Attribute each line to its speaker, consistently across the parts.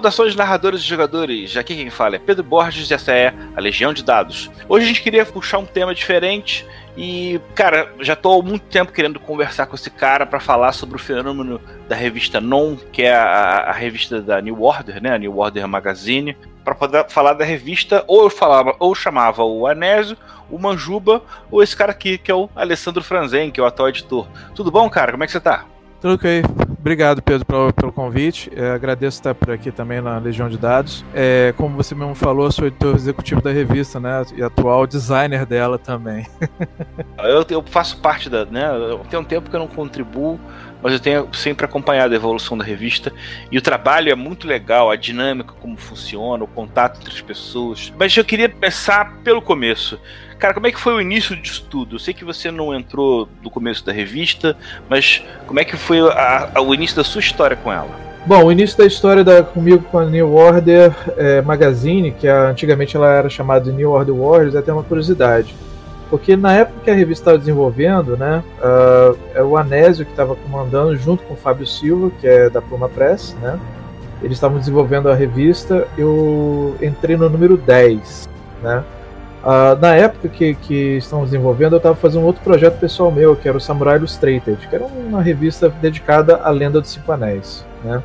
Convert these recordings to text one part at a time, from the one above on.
Speaker 1: Saudações narradores e jogadores, aqui quem fala é Pedro Borges e essa é a Legião de Dados. Hoje a gente queria puxar um tema diferente e, cara, já tô há muito tempo querendo conversar com esse cara para falar sobre o fenômeno da revista Non, que é a, a, revista da New Order, né, a New Order Magazine, para poder falar da revista, ou eu falava, ou chamava o Anésio, o Manjuba, ou esse cara aqui, que é o Alessandro Franzen, que é o atual editor. Tudo bom, cara? Como é que você tá?
Speaker 2: Tudo ok. Obrigado, Pedro, pelo, pelo convite. É, agradeço estar por aqui também na Legião de Dados. É, como você mesmo falou, sou editor executivo da revista, né? E atual designer dela também.
Speaker 1: eu, eu, faço parte da. Né, tem um tempo que eu não contribuo, mas eu tenho sempre acompanhado a evolução da revista. E o trabalho é muito legal, a dinâmica, como funciona, o contato entre as pessoas. Mas eu queria começar pelo começo. Cara, como é que foi o início disso tudo? Eu sei que você não entrou do começo da revista, mas como é que foi a, a, o início da sua história com ela?
Speaker 2: Bom, o início da história da, comigo com a New Order é, Magazine, que a, antigamente ela era chamada New Order Warriors, é até uma curiosidade. Porque na época que a revista estava desenvolvendo, né, uh, é o Anésio que estava comandando junto com o Fábio Silva, que é da Pluma Press, né? Eles estavam desenvolvendo a revista, eu entrei no número 10, né? Uh, na época que, que estamos desenvolvendo, eu estava fazendo um outro projeto pessoal meu, que era o Samurai Illustrated, que era uma revista dedicada à lenda dos Cinco Anéis, né?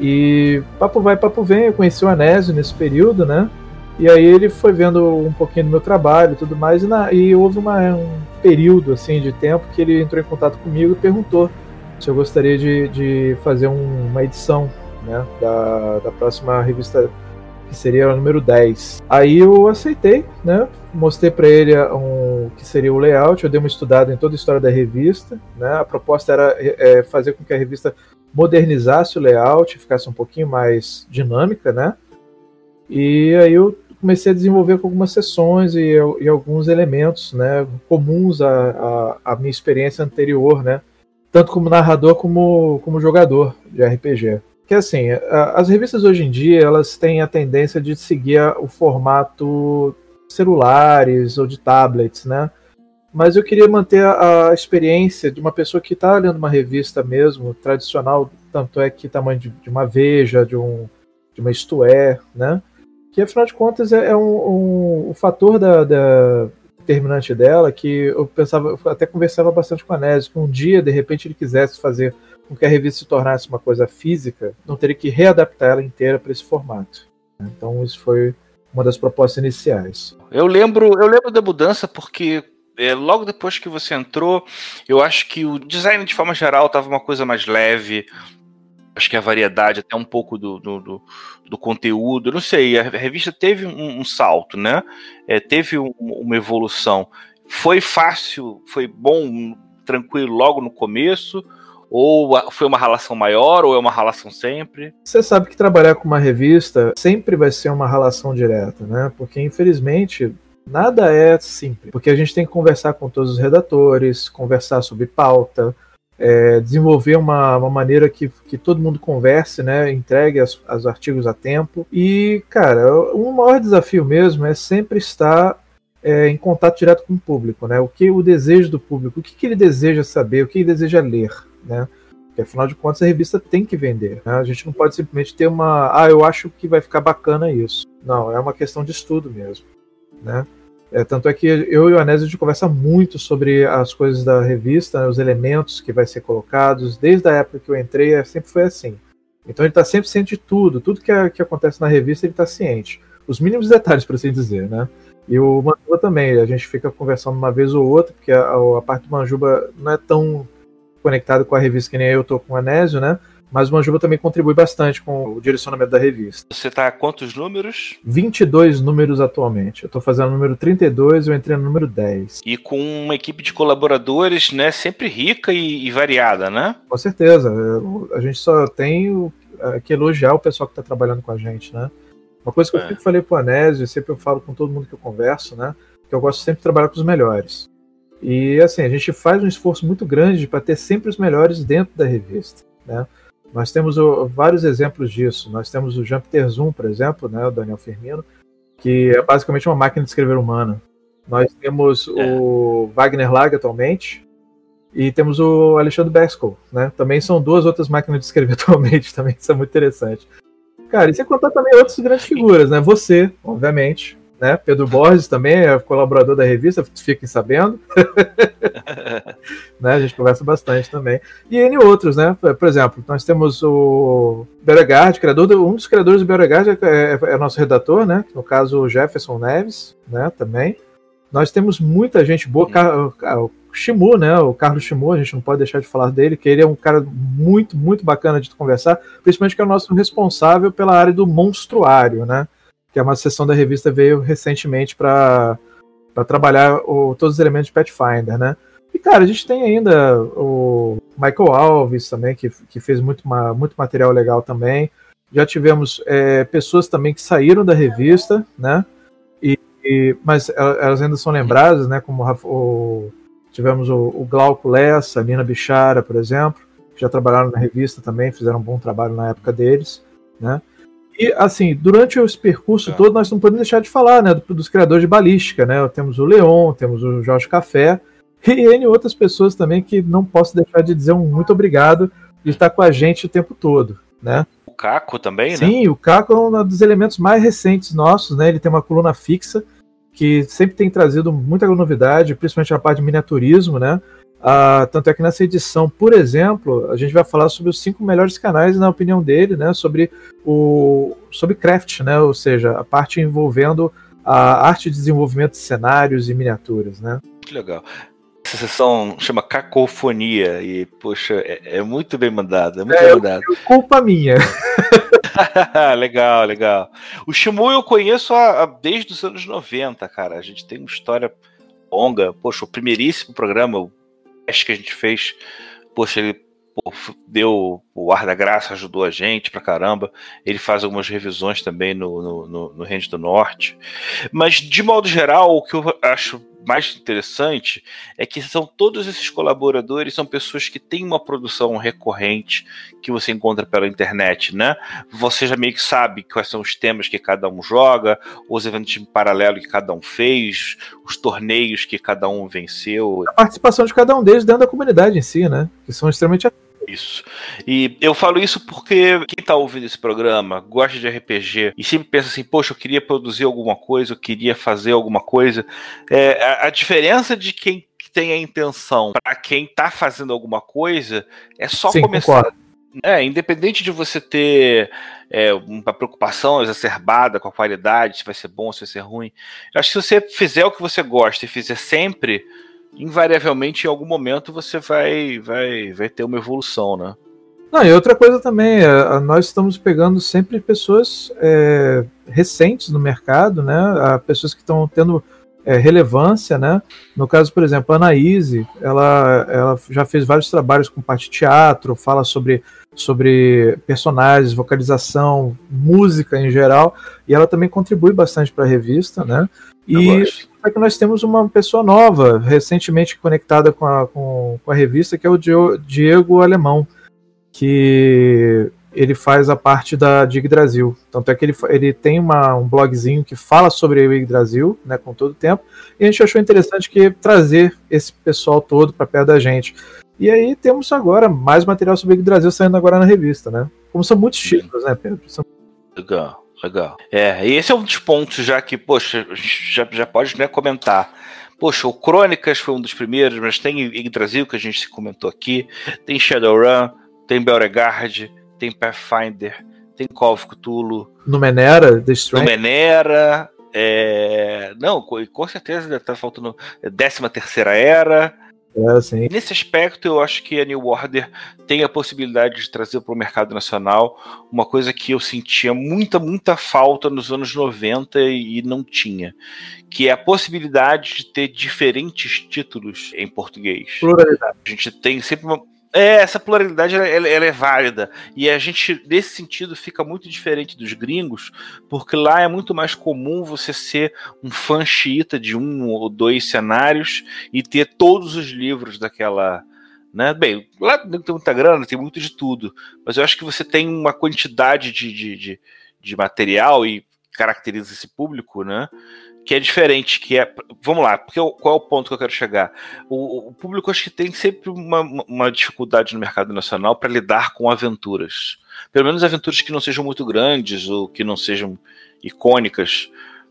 Speaker 2: E papo vai, papo vem, eu conheci o Anésio nesse período, né? E aí ele foi vendo um pouquinho do meu trabalho e tudo mais, e, na, e houve uma, um período assim de tempo que ele entrou em contato comigo e perguntou se eu gostaria de, de fazer um, uma edição né, da, da próxima revista que seria o número 10. Aí eu aceitei, né? Mostrei para ele um, que seria o layout, eu dei uma estudada em toda a história da revista, né? A proposta era é, fazer com que a revista modernizasse o layout, ficasse um pouquinho mais dinâmica, né? E aí eu comecei a desenvolver com algumas sessões e, e alguns elementos, né, comuns à, à, à minha experiência anterior, né? Tanto como narrador como como jogador de RPG que assim, as revistas hoje em dia elas têm a tendência de seguir o formato celulares ou de tablets, né? Mas eu queria manter a, experiência de uma pessoa que está lendo uma revista mesmo, tradicional, tanto é que tamanho de, de uma Veja, de, um, de uma Isto É, né? Que afinal de contas é, é um, um, um fator da, da determinante dela que eu pensava, eu até conversava bastante com a Nésia, que um dia, de repente, ele quisesse fazer com que a revista se tornasse uma coisa física, não teria que readaptar ela inteira para esse formato. Então isso foi uma das propostas iniciais.
Speaker 1: Eu lembro, eu lembro da mudança porque é, logo depois que você entrou, eu acho que o design de forma geral estava uma coisa mais leve. Acho que a variedade, até um pouco do, do, do, do conteúdo, não sei, a revista teve um, um salto, né? É, teve um, uma evolução. Foi fácil, foi bom, tranquilo logo no começo, ou foi uma relação maior, ou é uma relação sempre?
Speaker 2: Você sabe que trabalhar com uma revista sempre vai ser uma relação direta, né? Porque infelizmente nada é simples. Porque a gente tem que conversar com todos os redatores, conversar sobre pauta, é, desenvolver uma, uma maneira que, que todo mundo converse, né? Entregue os artigos a tempo. E, cara, o maior desafio mesmo é sempre estar é, em contato direto com o público, né? O que o desejo do público, o que, que ele deseja saber, o que ele deseja ler né? Porque afinal de contas a revista tem que vender. Né? A gente não pode simplesmente ter uma. Ah, eu acho que vai ficar bacana isso. Não, é uma questão de estudo mesmo. Né? É, tanto é que eu e o Anésio a gente conversa muito sobre as coisas da revista, né, os elementos que vai ser colocados. Desde a época que eu entrei, é, sempre foi assim. Então ele está sempre ciente de tudo. Tudo que, que acontece na revista ele está ciente. Os mínimos detalhes, para assim dizer, né? E o Manjuba também. A gente fica conversando uma vez ou outra, porque a, a parte do Manjuba não é tão conectado com a revista que nem eu tô com o Anésio, né? Mas o Manjuba também contribui bastante com o direcionamento da revista.
Speaker 1: Você tá a quantos números?
Speaker 2: 22 números atualmente. Eu tô fazendo o número 32 e eu entrei no número 10.
Speaker 1: E com uma equipe de colaboradores, né, sempre rica e, e variada, né?
Speaker 2: Com certeza. A gente só tem que elogiar o pessoal que tá trabalhando com a gente, né? Uma coisa que é. eu sempre falei pro Anésio, sempre eu falo com todo mundo que eu converso, né? Que eu gosto sempre de trabalhar com os melhores. E assim, a gente faz um esforço muito grande para ter sempre os melhores dentro da revista. Né? Nós temos o, vários exemplos disso. Nós temos o Jupiter Zoom, por exemplo, né, o Daniel Firmino, que é basicamente uma máquina de escrever humana. Nós temos é. o Wagner Lag atualmente e temos o Alexandre Beskel, né? Também são duas outras máquinas de escrever atualmente, também isso é muito interessante. Cara, e sem contar também outras grandes figuras, né? Você, obviamente, né? Pedro Borges também é colaborador da revista, fiquem sabendo. né? A gente conversa bastante também. E N outros, né? Por exemplo, nós temos o Beauregard, criador do, um dos criadores do Beauregard é, é, é, nosso redator, né? No caso, o Jefferson Neves, né? Também. Nós temos muita gente boa. O Shimu, né? O Carlos Shimu, a gente não pode deixar de falar dele, que ele é um cara muito, muito bacana de conversar, principalmente que é o nosso responsável pela área do monstruário, né? Que é uma seção da revista veio recentemente para trabalhar o, todos os elementos de Pathfinder, né? E, cara, a gente tem ainda o Michael Alves também, que, que fez muito, muito material legal também. Já tivemos é, pessoas também que saíram da revista, né? E, mas elas ainda são lembradas, né? Como o, tivemos o, o Glauco Lessa, a Nina Bichara, por exemplo, que já trabalharam na revista também, fizeram um bom trabalho na época deles, né? E, assim, durante esse percurso é. todo, nós não podemos deixar de falar, né, dos criadores de balística, né? Temos o Leon, temos o Jorge Café, e N outras pessoas também que não posso deixar de dizer um muito obrigado de estar com a gente o tempo todo, né?
Speaker 1: O Caco também,
Speaker 2: Sim, né? Sim, o Caco é um dos elementos mais recentes nossos, né? Ele tem uma coluna fixa que sempre tem trazido muita novidade, principalmente na parte de miniaturismo, né? Ah, tanto é que nessa edição, por exemplo, a gente vai falar sobre os cinco melhores canais, na opinião dele, né? Sobre o sobre craft, né? Ou seja, a parte envolvendo a arte de desenvolvimento de cenários e miniaturas, né?
Speaker 1: Que legal. Essa sessão chama Cacofonia e, poxa, é, é muito bem mandada. É muito é, bem mandada.
Speaker 2: culpa minha.
Speaker 1: legal, legal. O Shimu eu conheço a, a, desde os anos 90, cara. A gente tem uma história longa. Poxa, o primeiríssimo programa, o que a gente fez, poxa, ele pô, deu o ar da graça, ajudou a gente pra caramba. Ele faz algumas revisões também no, no, no, no Range do Norte. Mas, de modo geral, o que eu acho mais interessante é que são todos esses colaboradores são pessoas que têm uma produção recorrente que você encontra pela internet, né? Você já meio que sabe quais são os temas que cada um joga, os eventos em paralelo que cada um fez, os torneios que cada um venceu.
Speaker 2: A participação de cada um deles dentro da comunidade em si, né? Que são extremamente
Speaker 1: isso. E eu falo isso porque quem está ouvindo esse programa gosta de RPG e sempre pensa assim, poxa, eu queria produzir alguma coisa, eu queria fazer alguma coisa. É, a, a diferença de quem tem a intenção para quem está fazendo alguma coisa é só Sim, começar. Concordo. É, independente de você ter é, uma preocupação exacerbada com a qualidade, se vai ser bom, se vai ser ruim. Eu acho que se você fizer o que você gosta e fizer sempre, invariavelmente em algum momento você vai, vai, vai ter uma evolução, né?
Speaker 2: Não, e outra coisa também, é, nós estamos pegando sempre pessoas é, recentes no mercado, né? Pessoas que estão tendo é, relevância, né? No caso, por exemplo, a Anaíse, ela, ela já fez vários trabalhos com parte de teatro, fala sobre, sobre personagens, vocalização, música em geral, e ela também contribui bastante para a revista, né? E é que nós temos uma pessoa nova, recentemente conectada com a, com, com a revista, que é o Diego Alemão, que ele faz a parte da Dig Brasil. Tanto é que ele, ele tem uma, um blogzinho que fala sobre o Brasil, né, com todo o tempo, e a gente achou interessante que trazer esse pessoal todo para perto da gente. E aí temos agora mais material sobre o Brasil saindo agora na revista, né? Como são muitos títulos, né, Pedro? São...
Speaker 1: Legal. Legal. É, e esse é um dos pontos já que, poxa, já, já pode né, comentar. Poxa, o Crônicas foi um dos primeiros, mas tem Yggdrasil, que a gente comentou aqui, tem Shadowrun, tem Beauregard, tem Pathfinder, tem Call of Cthulhu.
Speaker 2: Numenera, The Strength.
Speaker 1: Numenera, é... não, com certeza tá faltando décima terceira era,
Speaker 2: é,
Speaker 1: Nesse aspecto, eu acho que a New Order tem a possibilidade de trazer para o mercado nacional uma coisa que eu sentia muita, muita falta nos anos 90 e não tinha, que é a possibilidade de ter diferentes títulos em português.
Speaker 2: Pluralidade.
Speaker 1: A gente tem sempre uma, é, essa pluralidade ela, ela, é válida. E a gente, nesse sentido, fica muito diferente dos gringos, porque lá é muito mais comum você ser um fã xiita de um ou dois cenários e ter todos os livros daquela, Né? Bem, lá tem muita grana, tem muito de tudo, mas eu acho que você tem uma quantidade de, de, de, de material e caracteriza esse público, né? Que é diferente, que é. Vamos lá, porque qual é o ponto que eu quero chegar? O, o público acho que tem sempre uma, uma dificuldade no mercado nacional para lidar com aventuras. Pelo menos aventuras que não sejam muito grandes ou que não sejam icônicas.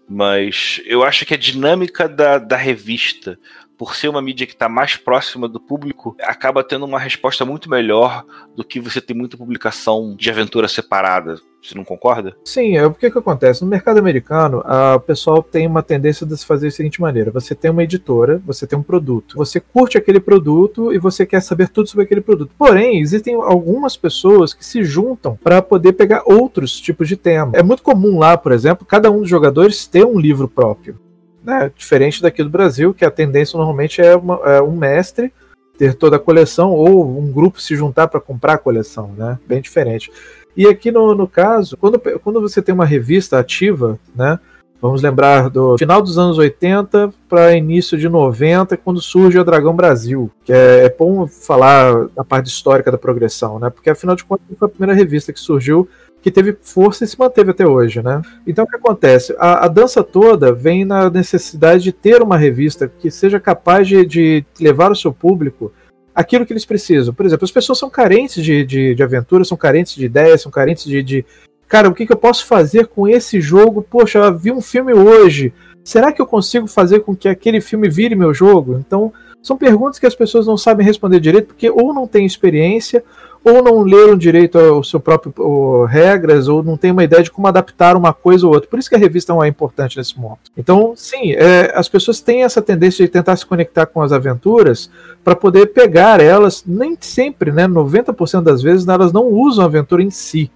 Speaker 1: Mas eu acho que a dinâmica da, da revista, por ser uma mídia que está mais próxima do público, acaba tendo uma resposta muito melhor do que você ter muita publicação de aventura separada. Você não concorda?
Speaker 2: Sim, é o que, que acontece. No mercado americano, o pessoal tem uma tendência de se fazer da seguinte maneira: você tem uma editora, você tem um produto, você curte aquele produto e você quer saber tudo sobre aquele produto. Porém, existem algumas pessoas que se juntam para poder pegar outros tipos de tema. É muito comum lá, por exemplo, cada um dos jogadores ter um livro próprio. Né? Diferente daqui do Brasil, que a tendência normalmente é, uma, é um mestre ter toda a coleção ou um grupo se juntar para comprar a coleção, né? Bem diferente. E aqui no, no caso, quando, quando você tem uma revista ativa, né? Vamos lembrar do final dos anos 80 para início de 90, quando surge o Dragão Brasil, que é, é bom falar da parte histórica da progressão, né? Porque afinal de contas foi a primeira revista que surgiu que teve força e se manteve até hoje, né? Então o que acontece? A, a dança toda vem na necessidade de ter uma revista que seja capaz de, de levar o seu público aquilo que eles precisam. Por exemplo, as pessoas são carentes de, de, de aventura, são carentes de ideias, são carentes de, de. Cara, o que, que eu posso fazer com esse jogo? Poxa, eu vi um filme hoje. Será que eu consigo fazer com que aquele filme vire meu jogo? Então, são perguntas que as pessoas não sabem responder direito, porque ou não têm experiência, ou não leram direito o seu próprio o, regras, ou não tem uma ideia de como adaptar uma coisa ou outra. Por isso que a revista é importante nesse momento. Então, sim, é, as pessoas têm essa tendência de tentar se conectar com as aventuras para poder pegar elas, nem sempre, né, 90% das vezes, elas não usam a aventura em si,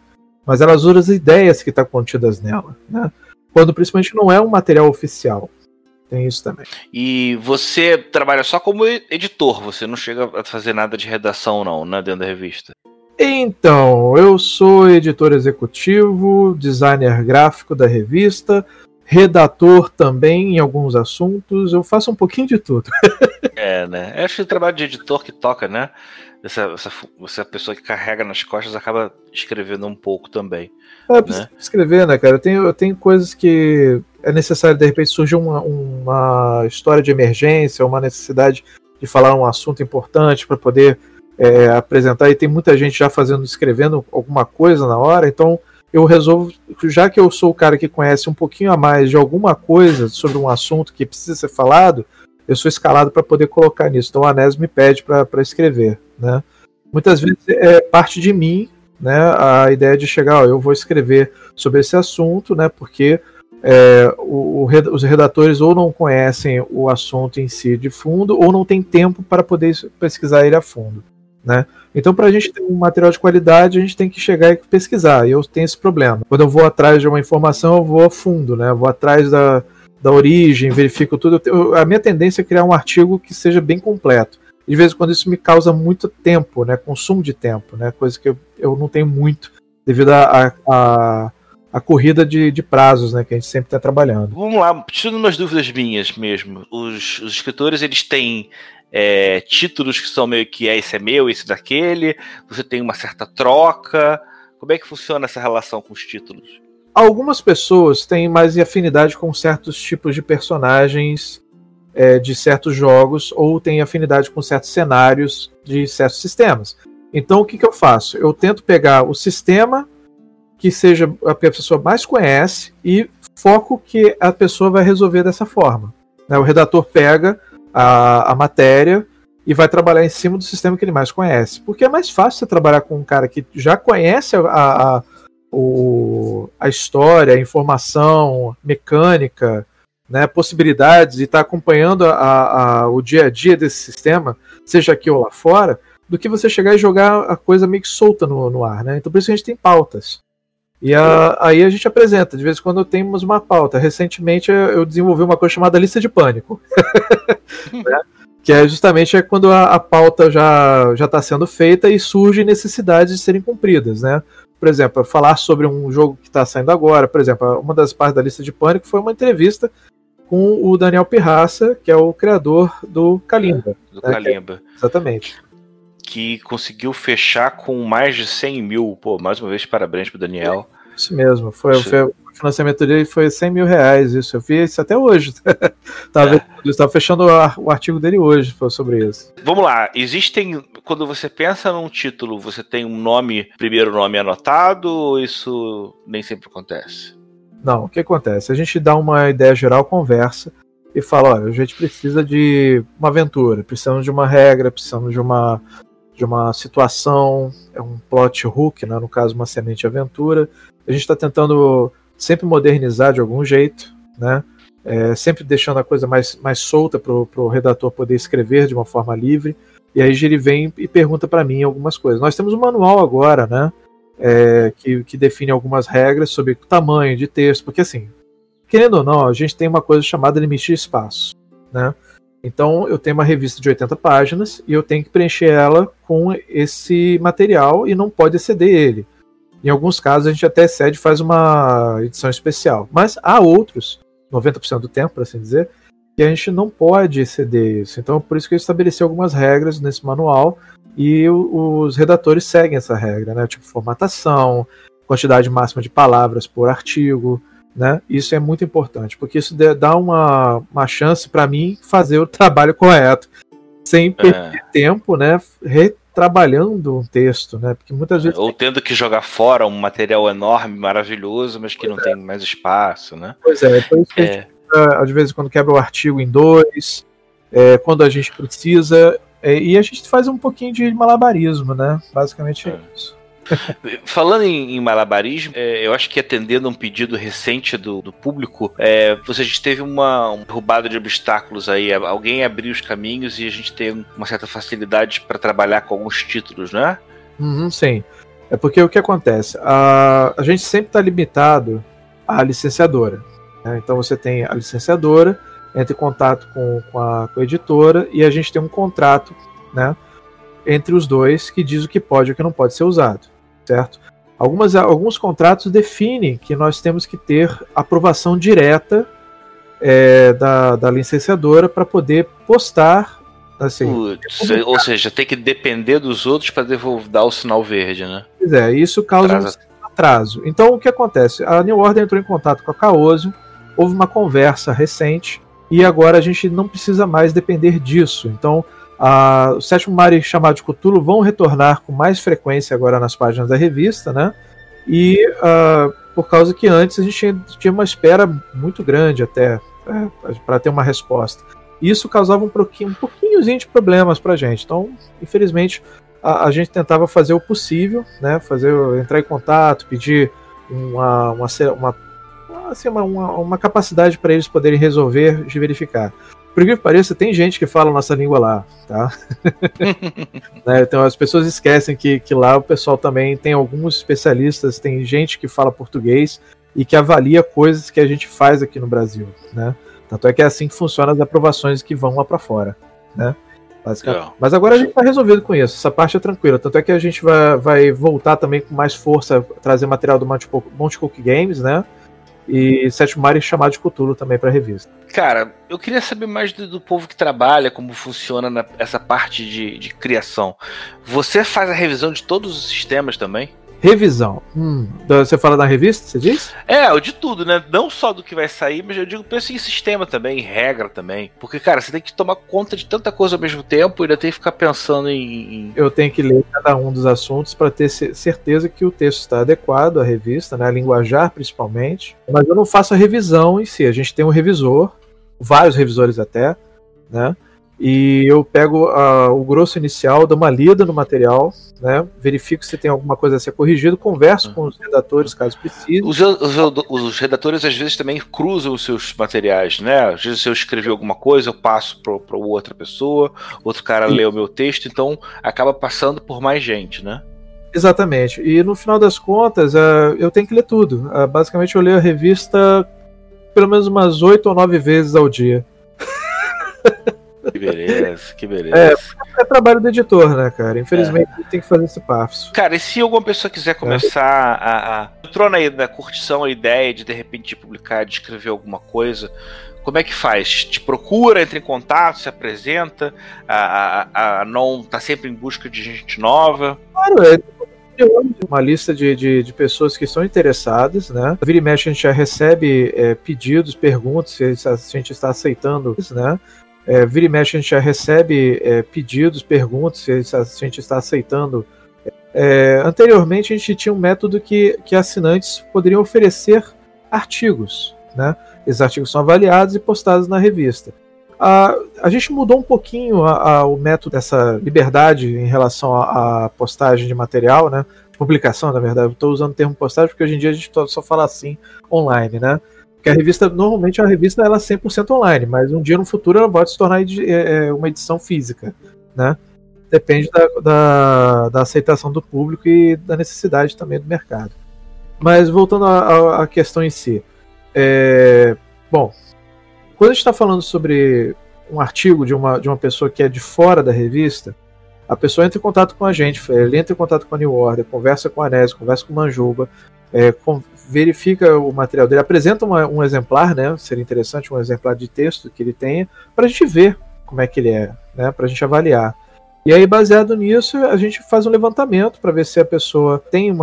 Speaker 2: mas elas usam as ideias que estão tá contidas nela, né? quando principalmente não é um material oficial. Tem isso também.
Speaker 1: E você trabalha só como editor, você não chega a fazer nada de redação, não, né, dentro da revista?
Speaker 2: Então, eu sou editor executivo, designer gráfico da revista, redator também em alguns assuntos, eu faço um pouquinho de tudo.
Speaker 1: é, né? Eu acho que o trabalho de editor que toca, né? Essa, essa, essa pessoa que carrega nas costas acaba escrevendo um pouco também.
Speaker 2: É, né? escrever, né, cara? Eu tenho, eu tenho coisas que é necessário, de repente, surgir uma, uma história de emergência, uma necessidade de falar um assunto importante para poder é, apresentar, e tem muita gente já fazendo, escrevendo alguma coisa na hora, então eu resolvo, já que eu sou o cara que conhece um pouquinho a mais de alguma coisa sobre um assunto que precisa ser falado, eu sou escalado para poder colocar nisso. Então a ANES me pede para escrever. Né? Muitas vezes é parte de mim né, a ideia de chegar, ó, eu vou escrever sobre esse assunto, né, porque é, o, o, os redatores ou não conhecem o assunto em si de fundo ou não tem tempo para poder pesquisar ele a fundo. Né? Então, para a gente ter um material de qualidade, a gente tem que chegar e pesquisar. E eu tenho esse problema. Quando eu vou atrás de uma informação, eu vou a fundo, né? Eu vou atrás da, da origem, verifico tudo. Eu, a minha tendência é criar um artigo que seja bem completo. De vez em quando isso me causa muito tempo, né? Consumo de tempo, né? Coisa que eu, eu não tenho muito devido a, a, a corrida de, de, prazos, né, que a gente sempre está trabalhando.
Speaker 1: Vamos lá, tirando umas dúvidas minhas mesmo. Os, os escritores eles têm é, títulos que são meio que é, esse é meu, esse daquele, você tem uma certa troca. Como é que funciona essa relação com os títulos?
Speaker 2: Algumas pessoas têm mais afinidade com certos tipos de personagens é, de certos jogos ou têm afinidade com certos cenários de certos sistemas. Então o que, que eu faço? Eu tento pegar o sistema que seja a pessoa mais conhece e foco que a pessoa vai resolver dessa forma. Né? O redator pega a, a matéria e vai trabalhar em cima do sistema que ele mais conhece. Porque é mais fácil você trabalhar com um cara que já conhece a, a, o, a história, a informação, mecânica, né, possibilidades e está acompanhando a, a, o dia a dia desse sistema, seja aqui ou lá fora, do que você chegar e jogar a coisa meio que solta no, no ar. Né? Então por isso a gente tem pautas. E a, aí a gente apresenta, de vez em quando temos uma pauta. Recentemente eu desenvolvi uma coisa chamada lista de pânico. né? Que é justamente é quando a, a pauta já está sendo feita e surge necessidades de serem cumpridas, né? Por exemplo, falar sobre um jogo que está saindo agora. Por exemplo, uma das partes da lista de pânico foi uma entrevista com o Daniel Pirraça, que é o criador do Kalimba.
Speaker 1: É, do né? Kalimba.
Speaker 2: É, exatamente.
Speaker 1: que conseguiu fechar com mais de 100 mil. Pô, mais uma vez, parabéns pro Daniel.
Speaker 2: Isso mesmo, foi, foi, financiamento dele foi 100 mil reais, isso, eu vi isso até hoje. tava, é. Estava fechando o artigo dele hoje foi sobre isso.
Speaker 1: Vamos lá, existem, quando você pensa num título, você tem um nome, primeiro nome anotado, ou isso nem sempre acontece?
Speaker 2: Não, o que acontece? A gente dá uma ideia geral, conversa, e fala, olha, a gente precisa de uma aventura, precisamos de uma regra, precisamos de uma de uma situação, é um plot hook, né, no caso uma semente aventura. A gente está tentando sempre modernizar de algum jeito, né? É, sempre deixando a coisa mais, mais solta para o redator poder escrever de uma forma livre. E aí ele vem e pergunta para mim algumas coisas. Nós temos um manual agora, né? É, que, que define algumas regras sobre tamanho de texto, porque assim, querendo ou não, a gente tem uma coisa chamada limite de espaço, né? Então eu tenho uma revista de 80 páginas e eu tenho que preencher ela com esse material e não pode exceder ele. Em alguns casos a gente até excede e faz uma edição especial. Mas há outros, 90% do tempo, por assim dizer, que a gente não pode exceder isso. Então por isso que eu estabeleci algumas regras nesse manual e os redatores seguem essa regra, né? Tipo formatação, quantidade máxima de palavras por artigo, né? Isso é muito importante, porque isso dá uma, uma chance para mim fazer o trabalho correto, sem perder é. tempo, né? Retrabalhando um texto, né? Porque muitas vezes.
Speaker 1: Ou tendo que jogar fora um material enorme, maravilhoso, mas que pois não é. tem mais espaço, né?
Speaker 2: Pois é, por isso que é. a gente, de vez em quando quebra o artigo em dois, é, quando a gente precisa. É, e a gente faz um pouquinho de malabarismo, né? Basicamente é, é. isso.
Speaker 1: Falando em, em malabarismo, é, eu acho que atendendo a um pedido recente do, do público, é, você, a gente teve uma, uma derrubada de obstáculos aí. Alguém abriu os caminhos e a gente tem uma certa facilidade para trabalhar com alguns títulos, né?
Speaker 2: Uhum, sim. É porque o que acontece? A, a gente sempre está limitado à licenciadora. Né? Então você tem a licenciadora, entra em contato com, com, a, com a editora e a gente tem um contrato né, entre os dois que diz o que pode e o que não pode ser usado certo? Algumas, alguns contratos definem que nós temos que ter aprovação direta é, da, da licenciadora para poder postar. Assim,
Speaker 1: Putz, ou seja, tem que depender dos outros para dar o sinal verde, né?
Speaker 2: Pois é, isso causa Atrasa. um atraso. Então, o que acontece? A New Order entrou em contato com a Caosio, houve uma conversa recente e agora a gente não precisa mais depender disso. Então, a, o sétimo Mari chamado de Cthulhu vão retornar com mais frequência agora nas páginas da revista, né? E uh, por causa que antes a gente tinha uma espera muito grande até é, para ter uma resposta. Isso causava um pouquinho, um pouquinhozinho de problemas para gente. Então, infelizmente, a, a, gente tentava fazer o possível, né? Fazer entrar em contato, pedir uma, uma, uma, assim, uma, uma capacidade para eles poderem resolver de verificar por que pareça, tem gente que fala nossa língua lá, tá? né, então as pessoas esquecem que, que lá o pessoal também tem alguns especialistas, tem gente que fala português e que avalia coisas que a gente faz aqui no Brasil, né? Tanto é que é assim que funcionam as aprovações que vão lá para fora, né? Mas agora a gente está resolvido com isso, essa parte é tranquila. Tanto é que a gente vai, vai voltar também com mais força, trazer material do Monte Cook Games, né? E Sétimo Mar chamado de Cthulhu também para revista.
Speaker 1: Cara, eu queria saber mais do, do, povo que trabalha, como funciona na, essa parte de, de criação. Você faz a revisão de todos os sistemas também?
Speaker 2: Revisão. Hum, você fala da revista, você diz?
Speaker 1: É, de tudo, né? Não só do que vai sair, mas eu digo, penso em sistema também, em regra também. Porque, cara, você tem que tomar conta de tanta coisa ao mesmo tempo e ainda tem que ficar pensando em.
Speaker 2: Eu tenho que ler cada um dos assuntos para ter certeza que o texto está adequado à revista, né? A linguajar principalmente. Mas eu não faço a revisão em si. A gente tem um revisor, vários revisores até, né? E eu pego uh, o grosso inicial, dou uma lida no material, né, verifico se tem alguma coisa a ser corrigido, converso com os redatores caso precise.
Speaker 1: Os, os, os, redatores às vezes também cruzam os seus materiais, né? Às vezes se eu escrevi alguma coisa, eu passo para outra pessoa, outro cara Sim. lê o meu texto, então acaba passando por mais gente, né?
Speaker 2: Exatamente. E no final das contas, uh, eu tenho que ler tudo. Uh, basicamente, eu leio a revista pelo menos umas oito ou nove vezes ao dia.
Speaker 1: Que beleza, que beleza. É,
Speaker 2: é trabalho do editor, né, cara? Infelizmente é. tem que fazer esse passo.
Speaker 1: Cara, e se alguma pessoa quiser começar é. a, a. Entrou na, na curtição a ideia de de repente publicar, de escrever alguma coisa. como é que faz? Te procura, entra em contato, se apresenta, a, a, a não tá sempre em busca de gente nova?
Speaker 2: Claro, é uma lista de, de, de, pessoas que estão interessadas, né? Vira e mexe a gente já recebe é, pedidos, perguntas se, se, a gente está aceitando isso, né? É, vira e mexe a gente já recebe é, pedidos, perguntas se, se a gente está aceitando. É, anteriormente a gente tinha um método que, que assinantes poderiam oferecer artigos, né? Esses artigos são avaliados e postados na revista. A, a gente mudou um pouquinho a, a, o método dessa liberdade em relação à postagem de material, né? Publicação, na verdade. Estou usando o termo postagem porque hoje em dia a gente só fala assim online, né? Porque a revista, normalmente a revista ela é 100% online, mas um dia no futuro ela pode se tornar é, é, uma edição física, né? Depende da, da, da aceitação do público e da necessidade também do mercado. Mas voltando à questão em si. É, bom, quando a gente está falando sobre um artigo de uma, de uma pessoa que é de fora da revista, a pessoa entra em contato com a gente, ele entra em contato com a New Order, conversa com a Anésio, conversa com o Manjuba, é, com, verifica o material dele, apresenta uma, um exemplar, né? Seria interessante um exemplar de texto que ele tenha, para a gente ver como é que ele é, né? Para a gente avaliar. E aí, baseado nisso, a gente faz um levantamento para ver se a pessoa tem um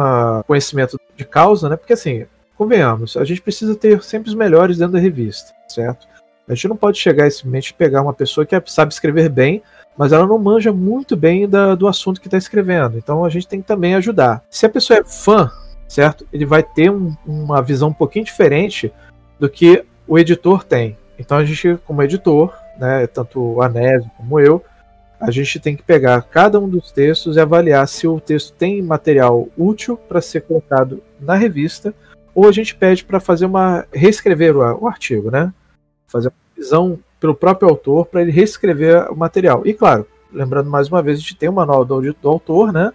Speaker 2: conhecimento de causa, né? Porque assim, convenhamos, a gente precisa ter sempre os melhores dentro da revista, certo? A gente não pode chegar e simplesmente pegar uma pessoa que sabe escrever bem, mas ela não manja muito bem da, do assunto que está escrevendo. Então a gente tem que também ajudar. Se a pessoa é fã, certo? Ele vai ter um, uma visão um pouquinho diferente do que o editor tem. Então a gente, como editor, né, tanto o Anésio como eu, a gente tem que pegar cada um dos textos e avaliar se o texto tem material útil para ser colocado na revista, ou a gente pede para fazer uma reescrever o artigo, né? fazer uma visão pelo próprio autor para ele reescrever o material. E claro, lembrando mais uma vez, a gente tem o manual do, do autor, né,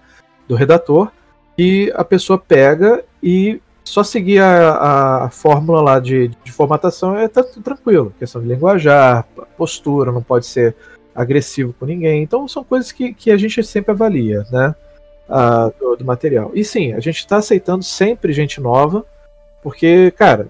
Speaker 2: do redator, e a pessoa pega e só seguir a, a fórmula lá de, de formatação é tranquilo. Questão de linguajar, postura, não pode ser agressivo com ninguém. Então são coisas que, que a gente sempre avalia, né? A, do, do material. E sim, a gente está aceitando sempre gente nova, porque, cara,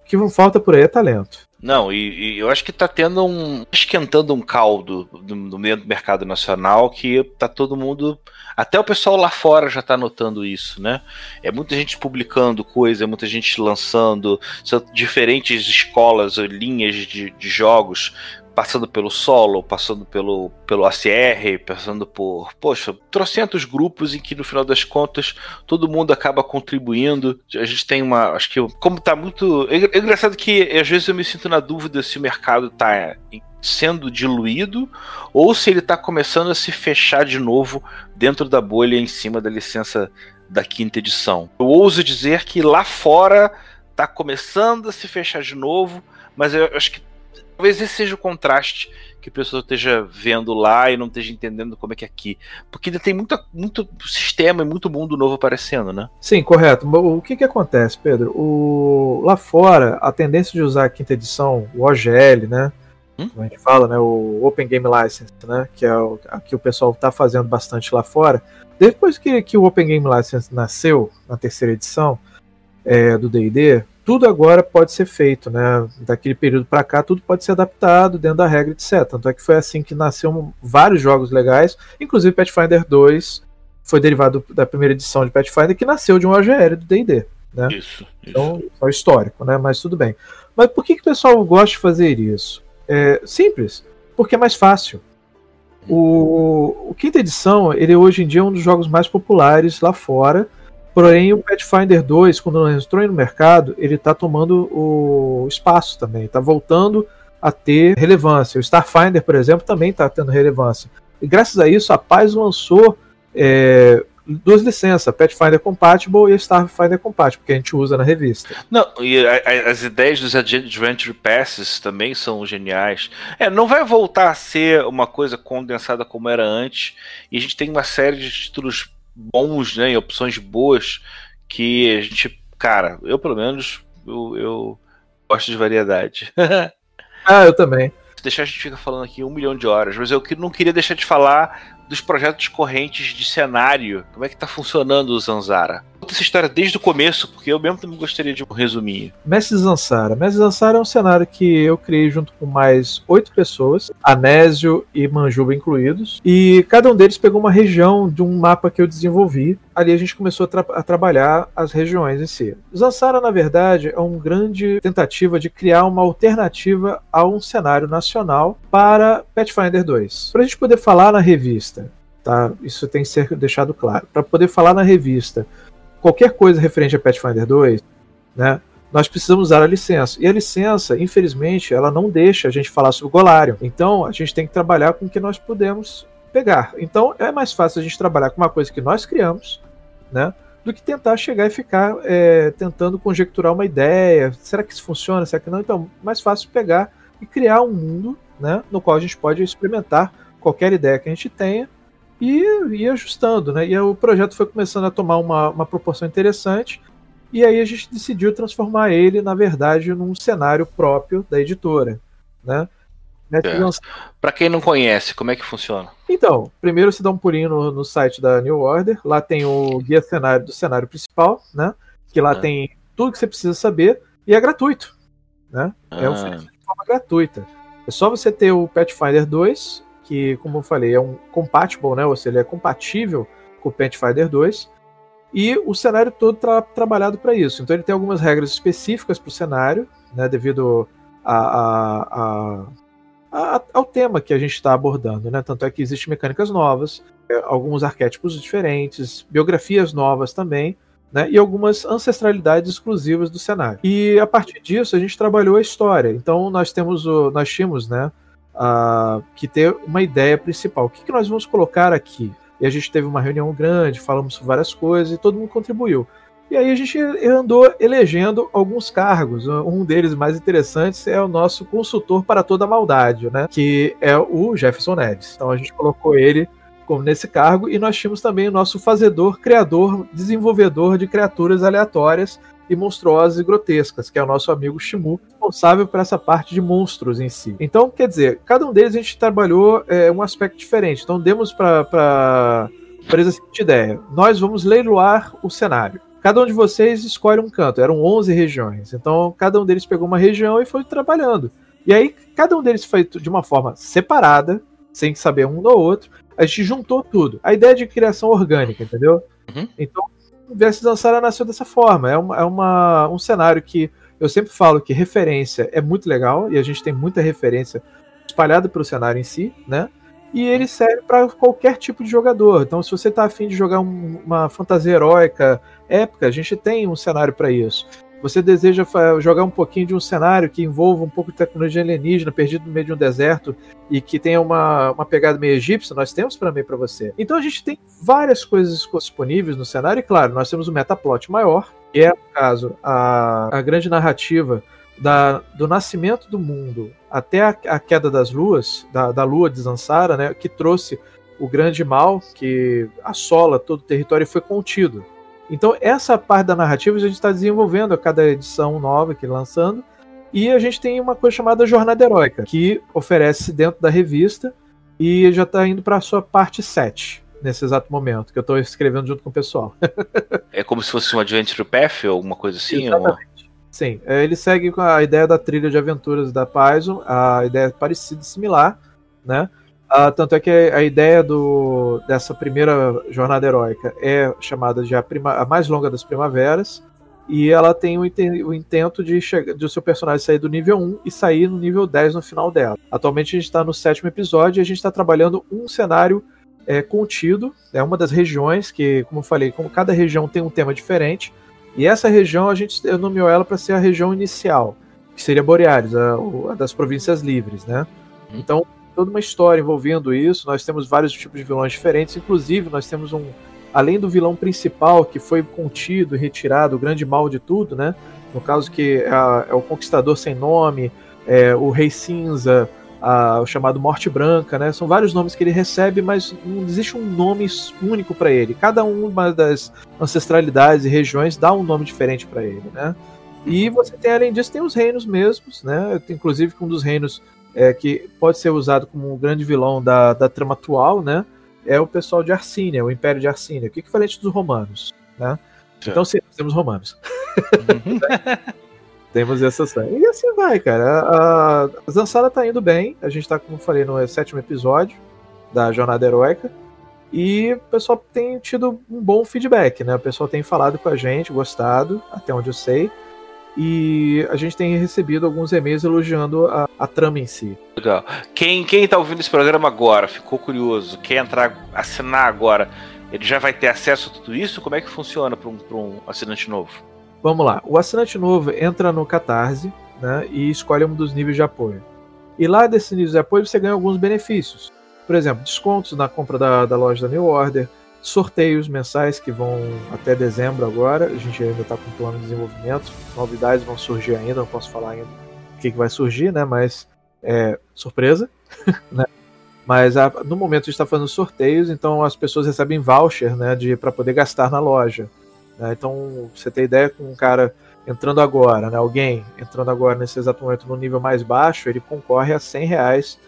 Speaker 2: o que não falta por aí é talento.
Speaker 1: Não, e, e, eu acho que tá tendo um. esquentando um caldo no meio do mercado nacional que tá todo mundo. Até o pessoal lá fora já tá notando isso, né? É muita gente publicando coisa, é muita gente lançando, são diferentes escolas, linhas de, de jogos passando pelo solo, passando pelo, pelo ACR, passando por, poxa, trocentos grupos em que no final das contas todo mundo acaba contribuindo. A gente tem uma, acho que como tá muito, é, é engraçado que às vezes eu me sinto na dúvida se o mercado tá sendo diluído ou se ele está começando a se fechar de novo dentro da bolha em cima da licença da quinta edição. Eu ouso dizer que lá fora está começando a se fechar de novo, mas eu acho que Talvez esse seja o contraste que a pessoa esteja vendo lá e não esteja entendendo como é que é aqui. Porque ainda tem muita, muito sistema e muito mundo novo aparecendo, né?
Speaker 2: Sim, correto. O que, que acontece, Pedro? O... Lá fora, a tendência de usar a quinta edição, o OGL, né? Hum? Como a gente fala, né? O Open Game License, né? Que é o que o pessoal está fazendo bastante lá fora. Depois que, que o Open Game License nasceu, na terceira edição é, do D&D, tudo agora pode ser feito, né? Daquele período para cá, tudo pode ser adaptado dentro da regra, etc. Tanto é que foi assim que nasceu vários jogos legais, inclusive Pathfinder 2 foi derivado da primeira edição de Pathfinder, que nasceu de um OGL do D&D. Né? Isso, isso. Então, só histórico, né? Mas tudo bem. Mas por que, que o pessoal gosta de fazer isso? É simples, porque é mais fácil. O, o quinta edição, ele hoje em dia é um dos jogos mais populares lá fora, Porém, o Pathfinder 2, quando entrou no mercado, ele está tomando o espaço também, está voltando a ter relevância. O Starfinder, por exemplo, também está tendo relevância. E graças a isso, a Paz lançou é, duas licenças, Pathfinder Compatible e Starfinder Compatible, que a gente usa na revista.
Speaker 1: Não, e a, a, as ideias dos Adventure Passes também são geniais. É, não vai voltar a ser uma coisa condensada como era antes, e a gente tem uma série de títulos bons, né, opções boas que a gente, cara, eu pelo menos eu, eu gosto de variedade.
Speaker 2: ah, eu também.
Speaker 1: Deixar a gente fica falando aqui um milhão de horas, mas eu não queria deixar de falar dos projetos correntes de cenário. Como é que tá funcionando o Zanzara? essa história desde o começo, porque eu mesmo também gostaria de um resuminho.
Speaker 2: Mestre Zansara. Mestre Zansara é um cenário que eu criei junto com mais oito pessoas, Anésio e Manjuba incluídos, e cada um deles pegou uma região de um mapa que eu desenvolvi. Ali a gente começou a, tra a trabalhar as regiões em si. Zansara, na verdade, é uma grande tentativa de criar uma alternativa a um cenário nacional para Pathfinder 2. Para a gente poder falar na revista Tá? Isso tem que ser deixado claro. Para poder falar na revista qualquer coisa referente a Pathfinder 2, né, nós precisamos usar a licença. E a licença, infelizmente, ela não deixa a gente falar sobre o Golarion. Então, a gente tem que trabalhar com o que nós podemos pegar. Então, é mais fácil a gente trabalhar com uma coisa que nós criamos, né, do que tentar chegar e ficar é, tentando conjecturar uma ideia. Será que isso funciona? Será que não? Então, mais fácil pegar e criar um mundo né, no qual a gente pode experimentar qualquer ideia que a gente tenha e ia ajustando, né? E o projeto foi começando a tomar uma, uma proporção interessante. E aí a gente decidiu transformar ele, na verdade, num cenário próprio da editora, né?
Speaker 1: É. Para quem não conhece, como é que funciona?
Speaker 2: Então, primeiro você dá um pulinho no, no, site da New Order, lá tem o guia cenário do cenário principal, né? Que lá é. tem tudo que você precisa saber e é gratuito, né? É ah. É de forma gratuita. É só você ter o Pathfinder 2 que, como eu falei, é um compatible, né? Ou seja, ele é compatível com o Pathfinder 2. E o cenário todo tra trabalhado para isso. Então ele tem algumas regras específicas para o cenário, né, devido a, a, a, ao tema que a gente está abordando. Né? Tanto é que existem mecânicas novas, é, alguns arquétipos diferentes, biografias novas também, né, e algumas ancestralidades exclusivas do cenário. E a partir disso a gente trabalhou a história. Então nós temos o, nós tínhamos, né, uh, que ter uma ideia principal. O que, que nós vamos colocar aqui? E a gente teve uma reunião grande, falamos sobre várias coisas e todo mundo contribuiu. E aí a gente andou elegendo alguns cargos. Um deles mais interessantes é o nosso consultor para toda a maldade, né? Que é o Jefferson Nedes. Então a gente colocou ele como nesse cargo e nós tínhamos também o nosso fazedor, criador, desenvolvedor de criaturas aleatórias e monstruosas e grotescas, que é o nosso amigo Shimu, responsável por essa parte de monstros em si. Então, quer dizer, cada um deles a gente trabalhou é, um aspecto diferente. Então, demos para a seguinte ideia: nós vamos leiloar o cenário. Cada um de vocês escolhe um canto, eram 11 regiões. Então, cada um deles pegou uma região e foi trabalhando. E aí, cada um deles foi de uma forma separada, sem saber um do outro. A gente juntou tudo. A ideia de criação orgânica, entendeu? Uhum. Então, Versus Ansara nasceu dessa forma. É, uma, é uma, um cenário que eu sempre falo que referência é muito legal e a gente tem muita referência espalhada pelo cenário em si, né? E ele serve para qualquer tipo de jogador. Então, se você está afim de jogar um, uma fantasia heróica épica, a gente tem um cenário para isso você deseja jogar um pouquinho de um cenário que envolva um pouco de tecnologia alienígena, perdido no meio de um deserto e que tenha uma, uma pegada meio egípcia, nós temos também para você. Então a gente tem várias coisas disponíveis no cenário, e claro, nós temos o metaplot maior, que é, no caso, a, a grande narrativa da, do nascimento do mundo até a, a queda das luas, da, da lua de Zansara, né, que trouxe o grande mal que assola todo o território e foi contido. Então, essa parte da narrativa a gente está desenvolvendo a cada edição nova que lançando. E a gente tem uma coisa chamada Jornada Heróica, que oferece dentro da revista e já está indo para a sua parte 7 nesse exato momento, que eu estou escrevendo junto com o pessoal.
Speaker 1: é como se fosse um Adventure Path ou alguma coisa assim?
Speaker 2: Exatamente. Ou... Sim, é, ele segue com a ideia da trilha de aventuras da Paizo, a ideia é parecida similar, né? Uh, tanto é que a ideia do, dessa primeira jornada heróica é chamada de a, prima, a mais longa das primaveras, e ela tem o, o intento de, chegar, de o seu personagem sair do nível 1 e sair no nível 10 no final dela. Atualmente a gente está no sétimo episódio e a gente está trabalhando um cenário é, contido, é uma das regiões que, como eu falei, como cada região tem um tema diferente, e essa região a gente nomeou ela para ser a região inicial, que seria Borealis, a, a das províncias livres, né? Uhum. Então toda uma história envolvendo isso. Nós temos vários tipos de vilões diferentes, inclusive nós temos um além do vilão principal que foi contido retirado, o grande mal de tudo, né? No caso que é, é o Conquistador sem nome, é, o Rei Cinza, a, o chamado Morte Branca, né? São vários nomes que ele recebe, mas não existe um nome único para ele. Cada uma das ancestralidades e regiões dá um nome diferente para ele, né? E você tem, além disso, tem os reinos mesmos, né? Inclusive um dos reinos é, que pode ser usado como um grande vilão da, da trama atual, né? É o pessoal de Arsínia, o Império de Arsínia, que é equivalente dos romanos, né? Então sim, nós temos romanos. Uhum. temos essa série. E assim vai, cara. A, a Zansara tá indo bem. A gente tá, como eu falei, no sétimo episódio da Jornada Heróica. E o pessoal tem tido um bom feedback, né? O pessoal tem falado com a gente, gostado, até onde eu sei. E a gente tem recebido alguns e-mails elogiando a, a trama em si.
Speaker 1: Legal. Quem, quem tá ouvindo esse programa agora, ficou curioso, quer entrar, assinar agora, ele já vai ter acesso a tudo isso? Como é que funciona para um, um assinante novo?
Speaker 2: Vamos lá. O assinante novo entra no Catarse né, e escolhe um dos níveis de apoio. E lá desse nível de apoio você ganha alguns benefícios. Por exemplo, descontos na compra da, da loja da New Order, sorteios mensais que vão até dezembro agora. A gente ainda está com plano de desenvolvimento, novidades vão surgir ainda, não posso falar ainda o que, que vai surgir, né? Mas é surpresa, né? Mas a, no momento está fazendo sorteios, então as pessoas recebem voucher, né, de para poder gastar na loja. Né? Então você tem ideia com um cara entrando agora, né, alguém entrando agora nesse exato momento no nível mais baixo, ele concorre a 100 reais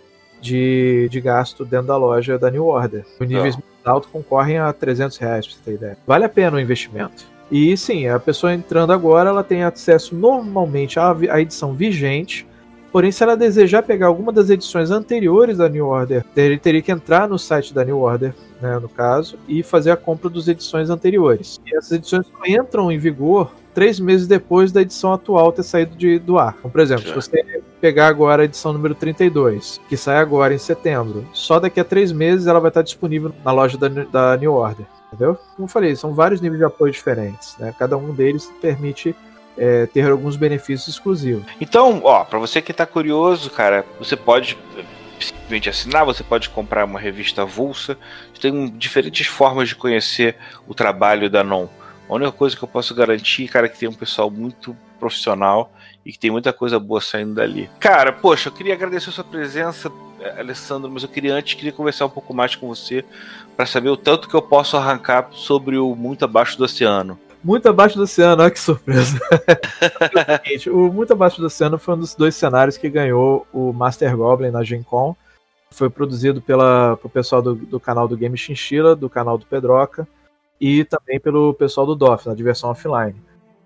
Speaker 2: de, de gasto dentro da loja da New Order. Os níveis mais altos concorrem a 300 reais, pra você ter ideia. Vale a pena o investimento. E sim, a pessoa entrando agora, ela tem acesso normalmente à, à edição vigente, Porém, se ela desejar pegar alguma das edições anteriores da New Order, ele teria que entrar no site da New Order, né, no caso, e fazer a compra das edições anteriores. E essas edições entram em vigor três meses depois da edição atual ter saído de, do ar. Então, por exemplo, se você pegar agora a edição número 32, que sai agora em setembro, só daqui a três meses ela vai estar disponível na loja da, da New Order. Entendeu? Como eu falei, são vários níveis de apoio diferentes. Né? Cada um deles permite é, ter alguns benefícios exclusivos.
Speaker 1: Então, ó, para você que está curioso, cara, você pode simplesmente assinar, você pode comprar uma revista avulsa. Tem diferentes formas de conhecer o trabalho da Non. A única coisa que eu posso garantir, cara, é que tem um pessoal muito profissional e que tem muita coisa boa saindo dali. Cara, poxa, eu queria agradecer a sua presença, eh, Alessandro, mas eu queria antes queria conversar um pouco mais com você para saber o tanto que eu posso arrancar sobre o Muito Abaixo do Oceano.
Speaker 2: Muito Abaixo do Oceano, olha que surpresa. o Muito Abaixo do Oceano foi um dos dois cenários que ganhou o Master Goblin na Gen Con. Foi produzido pela, pelo pessoal do, do canal do Game Chinchilla, do canal do Pedroca e também pelo pessoal do DOF, na diversão offline,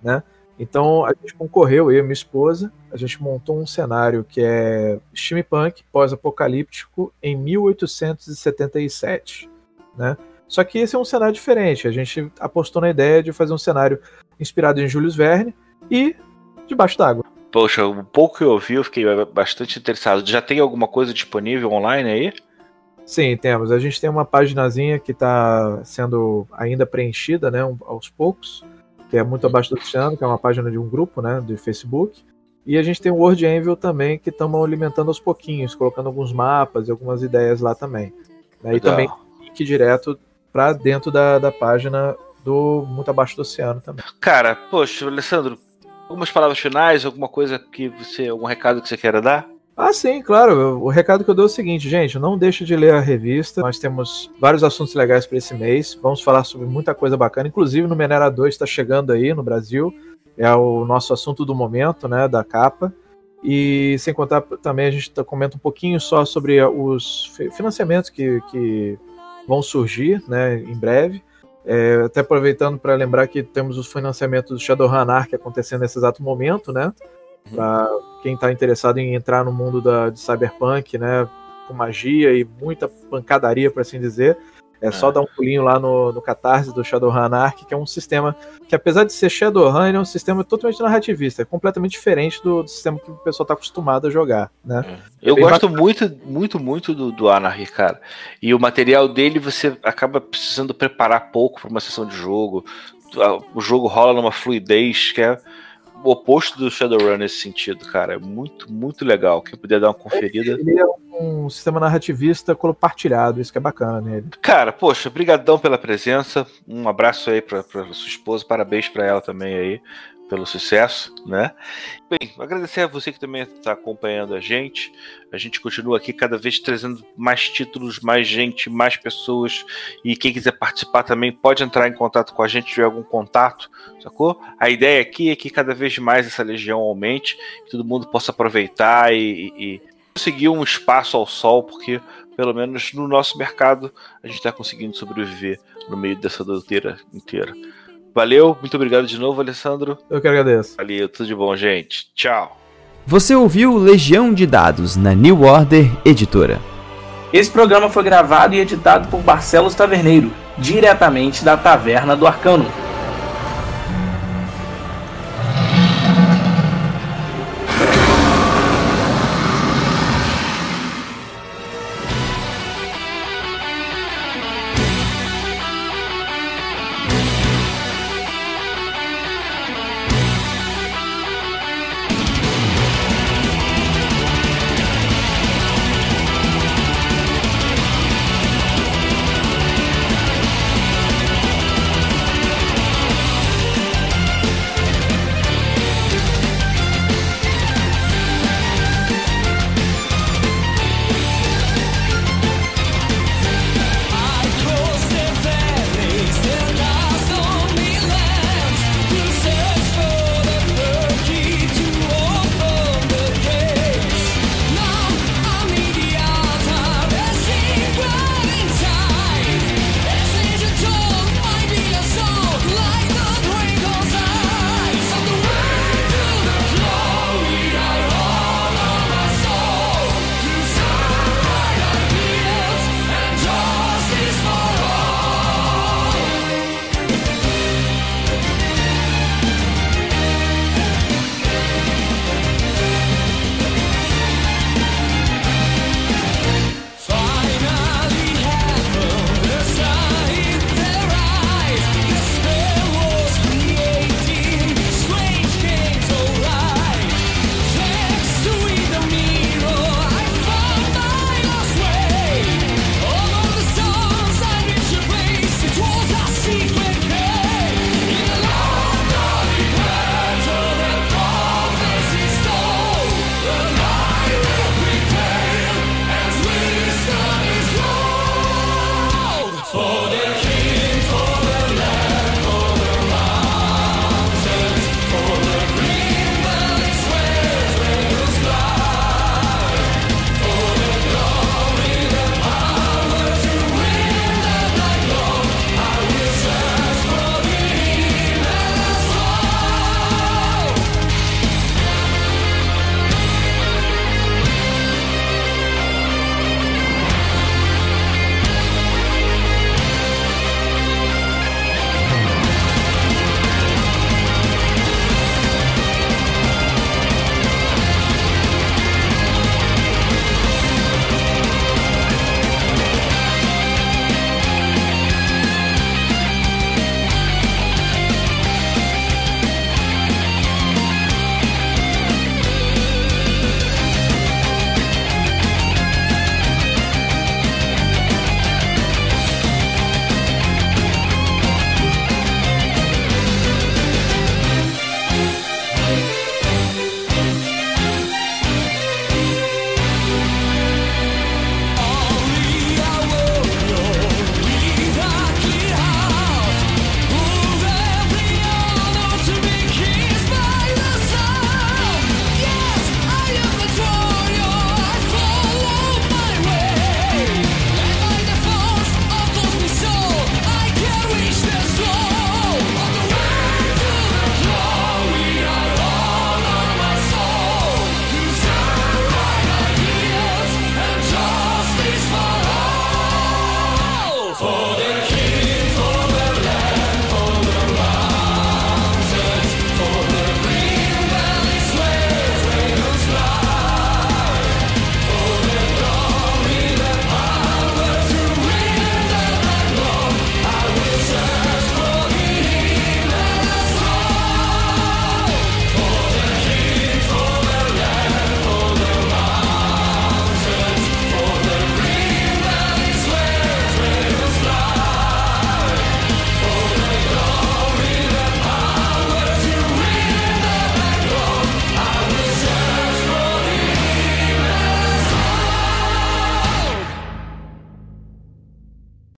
Speaker 2: né? Então a gente concorreu, eu e minha esposa, a gente montou um cenário que é steampunk pós-apocalíptico em 1877, né? Só que esse é um cenário diferente. A gente apostou na ideia de fazer um cenário inspirado em Julius Verne e debaixo d'água.
Speaker 1: Poxa, o pouco que eu vi, eu fiquei bastante interessado. Já tem alguma coisa disponível online aí?
Speaker 2: Sim, temos. A gente tem uma paginazinha que está sendo ainda preenchida, né, aos poucos, que é muito abaixo do oceano, que é uma página de um grupo, né, do Facebook. E a gente tem o Word Anvil também, que estamos alimentando aos pouquinhos, colocando alguns mapas e algumas ideias lá também. Né, e também link direto para dentro da, da página do Muito Abaixo do Oceano também.
Speaker 1: Cara, poxa, Alessandro, algumas palavras finais, alguma coisa que você, algum recado que você queira dar?
Speaker 2: Ah, sim, claro. O recado que eu dou é o seguinte, gente, não deixe de ler a revista. Nós temos vários assuntos legais para esse mês. Vamos falar sobre muita coisa bacana, inclusive no Menera 2 está chegando aí no Brasil. É o nosso assunto do momento, né, da capa. E sem contar também a gente tá, comenta um pouquinho só sobre os financiamentos que, que vão surgir, né, em breve. É, até aproveitando para lembrar que temos os financiamentos do Shadowrun Arc acontecendo nesse exato momento, né? Para quem está interessado em entrar no mundo da, de cyberpunk, né, com magia e muita pancadaria, por assim dizer, é, é. só dar um pulinho lá no, no Catarse do Shadowrun Arc, que é um sistema que, apesar de ser Shadowrun, ele é um sistema totalmente narrativista, é completamente diferente do, do sistema que o pessoal está acostumado a jogar, né? É.
Speaker 1: Eu gosto bacana. muito, muito, muito do, do Anarchy, cara. E o material dele você acaba precisando preparar pouco para uma sessão de jogo. O jogo rola numa fluidez que é o oposto do Shadowrun nesse sentido, cara. É muito, muito legal. Quem puder dar uma conferida.
Speaker 2: Ele é um sistema narrativista compartilhado, isso que é bacana nele.
Speaker 1: Cara, poxa, brigadão pela presença. Um abraço aí pra, pra sua esposa, parabéns para ela também aí pelo sucesso, né? Bem, agradecer a você que também está acompanhando a gente. A gente continua aqui cada vez trazendo mais títulos, mais gente, mais pessoas. E quem quiser participar também pode entrar em contato com a gente, tiver algum contato, sacou? A ideia aqui é que cada vez mais essa legião aumente, que todo mundo possa aproveitar e, e conseguir um espaço ao sol, porque pelo menos no nosso mercado a gente está conseguindo sobreviver no meio dessa douteira inteira. Valeu, muito obrigado de novo, Alessandro.
Speaker 2: Eu que agradeço.
Speaker 1: Valeu, tudo de bom, gente. Tchau.
Speaker 3: Você ouviu Legião de Dados na New Order Editora.
Speaker 4: Esse programa foi gravado e editado por Barcelos Taverneiro, diretamente da Taverna do Arcano.